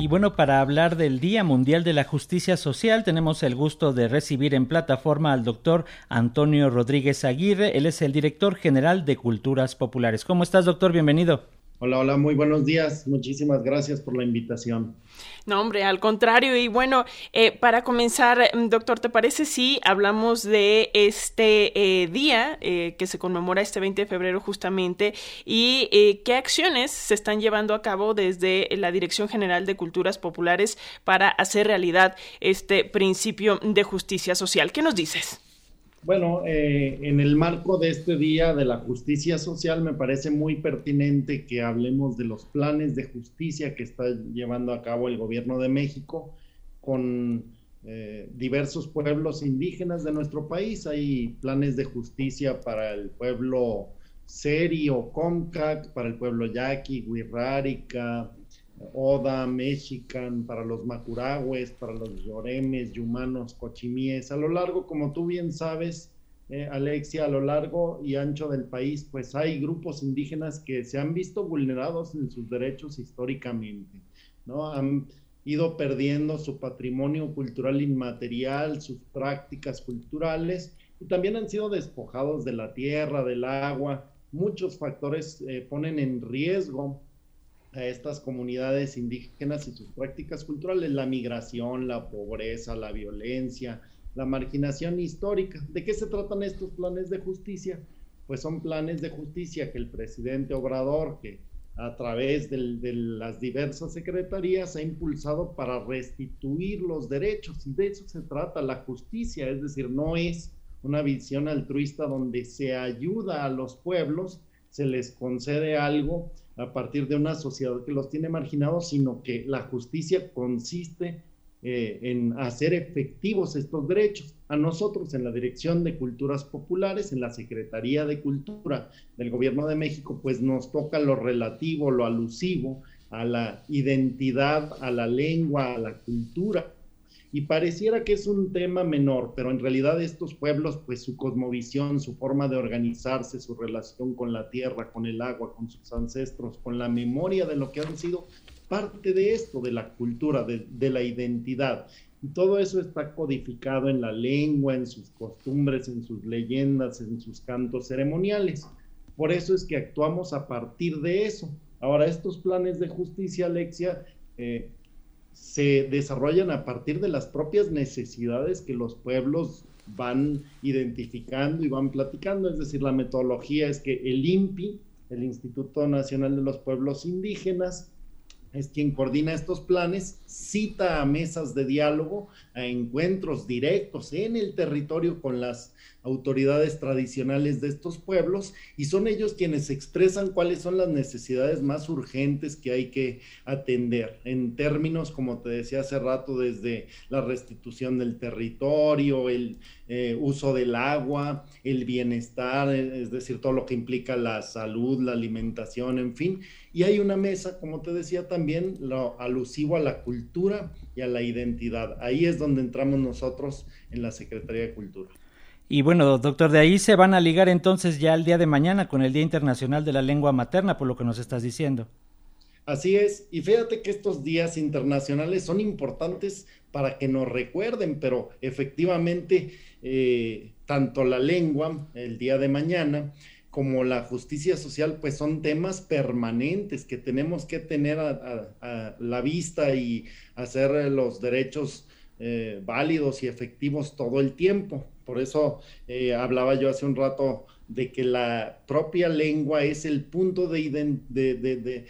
Y bueno, para hablar del Día Mundial de la Justicia Social, tenemos el gusto de recibir en plataforma al doctor Antonio Rodríguez Aguirre. Él es el director general de Culturas Populares. ¿Cómo estás, doctor? Bienvenido. Hola, hola, muy buenos días. Muchísimas gracias por la invitación. No, hombre, al contrario. Y bueno, eh, para comenzar, mm, doctor, ¿te parece si hablamos de este eh, día eh, que se conmemora este 20 de febrero justamente y qué acciones se están llevando a cabo desde la Dirección General de Culturas Populares para hacer realidad este principio de justicia social? ¿Qué nos dices? Bueno, eh, en el marco de este Día de la Justicia Social me parece muy pertinente que hablemos de los planes de justicia que está llevando a cabo el gobierno de México con eh, diversos pueblos indígenas de nuestro país. Hay planes de justicia para el pueblo Seri o Comcac, para el pueblo Yaqui, Huirrárica, Oda, Mexican, para los Macurahues, para los Lloremes, Yumanos, Cochimíes. A lo largo, como tú bien sabes, eh, Alexia, a lo largo y ancho del país, pues hay grupos indígenas que se han visto vulnerados en sus derechos históricamente, ¿no? Han ido perdiendo su patrimonio cultural inmaterial, sus prácticas culturales, y también han sido despojados de la tierra, del agua. Muchos factores eh, ponen en riesgo a estas comunidades indígenas y sus prácticas culturales, la migración, la pobreza, la violencia, la marginación histórica. ¿De qué se tratan estos planes de justicia? Pues son planes de justicia que el presidente Obrador, que a través de, las diversas secretarías ha impulsado para restituir los derechos y de eso se trata la justicia, es decir, no es una visión altruista donde se ayuda a los pueblos, se les concede algo a partir de una sociedad que los tiene marginados, sino que la justicia consiste eh, en hacer efectivos estos derechos. A nosotros en la Dirección de Culturas Populares, en la Secretaría de Cultura del Gobierno de México, pues nos toca lo relativo, lo alusivo a la identidad, a la lengua, a la cultura y pareciera que es un tema menor, pero en realidad estos pueblos, pues su cosmovisión, su forma de organizarse, su relación con la tierra, con el agua, con sus ancestros, con la memoria de lo que han sido parte de esto, de la cultura, de, la identidad. Y todo eso está codificado en la lengua, en sus costumbres, en sus leyendas, en sus cantos ceremoniales. Por eso es que actuamos a partir de eso. Ahora, estos planes de justicia, Alexia, eh, se desarrollan a partir de las propias necesidades que los pueblos van identificando y van platicando. Es decir, la metodología es que el INPI, el Instituto Nacional de los Pueblos Indígenas, es quien coordina estos planes, cita a mesas de diálogo, a encuentros directos en el territorio con las autoridades tradicionales de estos pueblos y son ellos quienes expresan cuáles son las necesidades más urgentes que hay que atender en términos, como te decía hace rato, desde la restitución del territorio, el eh, uso del agua, el bienestar, es decir, todo lo que implica la salud, la alimentación, en fin. Y hay una mesa, como te decía también, lo alusivo a la cultura y a la identidad. Ahí es donde entramos nosotros en la Secretaría de Cultura. Y bueno, doctor, de ahí se van a ligar entonces ya el día de mañana con el Día Internacional de la Lengua Materna, por lo que nos estás diciendo. Así es, y fíjate que estos días internacionales son importantes para que nos recuerden, pero efectivamente, eh, tanto la lengua, el día de mañana, como la justicia social, pues son temas permanentes que tenemos que tener a, la vista y hacer los derechos eh, válidos y efectivos todo el tiempo. Por eso eh, hablaba yo hace un rato de que la propia lengua es el punto de,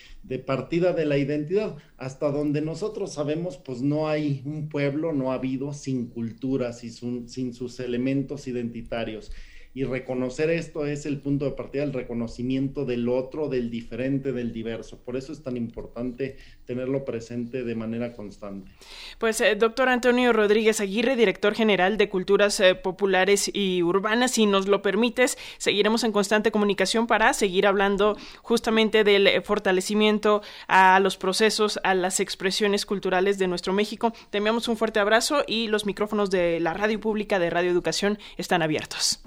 partida de la identidad. Hasta donde nosotros sabemos, pues no hay un pueblo, no ha habido sin culturas y sin sus elementos identitarios y reconocer esto es el punto de partida del reconocimiento del otro, del diferente, del diverso. Por eso es tan importante tenerlo presente de manera constante. Pues, eh, doctor Antonio Rodríguez Aguirre, director general de Culturas eh, Populares y Urbanas, si nos lo permites, seguiremos en constante comunicación para seguir hablando justamente del eh, fortalecimiento a los procesos, a las expresiones culturales de nuestro México. Te enviamos un fuerte abrazo y los micrófonos de la radio pública de Radio Educación están abiertos.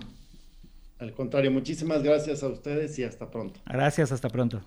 Al contrario, muchísimas gracias a ustedes y hasta pronto. Gracias, hasta pronto.